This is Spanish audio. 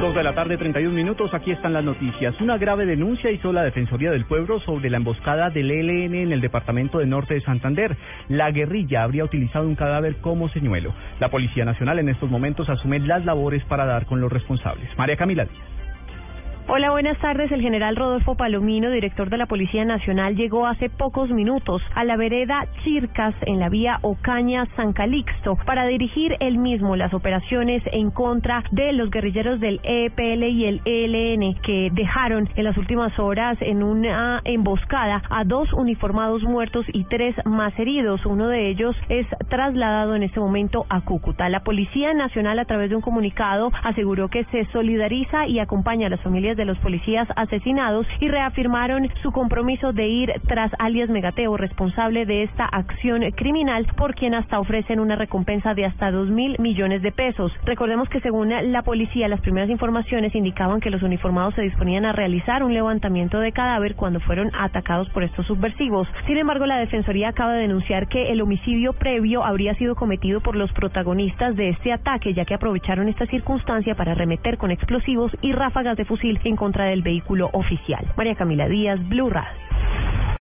Dos de la tarde, 31 minutos. Aquí están las noticias. Una grave denuncia hizo la Defensoría del Pueblo sobre la emboscada del ELN en el departamento de Norte de Santander. La guerrilla habría utilizado un cadáver como señuelo. La Policía Nacional en estos momentos asume las labores para dar con los responsables. María Camila Díaz. Hola, buenas tardes. El general Rodolfo Palomino, director de la Policía Nacional, llegó hace pocos minutos a la vereda Chircas en la vía Ocaña-San Calixto para dirigir él mismo las operaciones en contra de los guerrilleros del EPL y el ELN que dejaron en las últimas horas en una emboscada a dos uniformados muertos y tres más heridos. Uno de ellos es trasladado en este momento a Cúcuta. La Policía Nacional, a través de un comunicado, aseguró que se solidariza y acompaña a las familias de los policías asesinados y reafirmaron su compromiso de ir tras alias Megateo, responsable de esta acción criminal, por quien hasta ofrecen una recompensa de hasta dos mil millones de pesos. Recordemos que según la policía, las primeras informaciones indicaban que los uniformados se disponían a realizar un levantamiento de cadáver cuando fueron atacados por estos subversivos. Sin embargo, la Defensoría acaba de denunciar que el homicidio previo habría sido cometido por los protagonistas de este ataque, ya que aprovecharon esta circunstancia para remeter con explosivos y ráfagas de fusil en contra del vehículo oficial. María Camila Díaz, Blue Radio.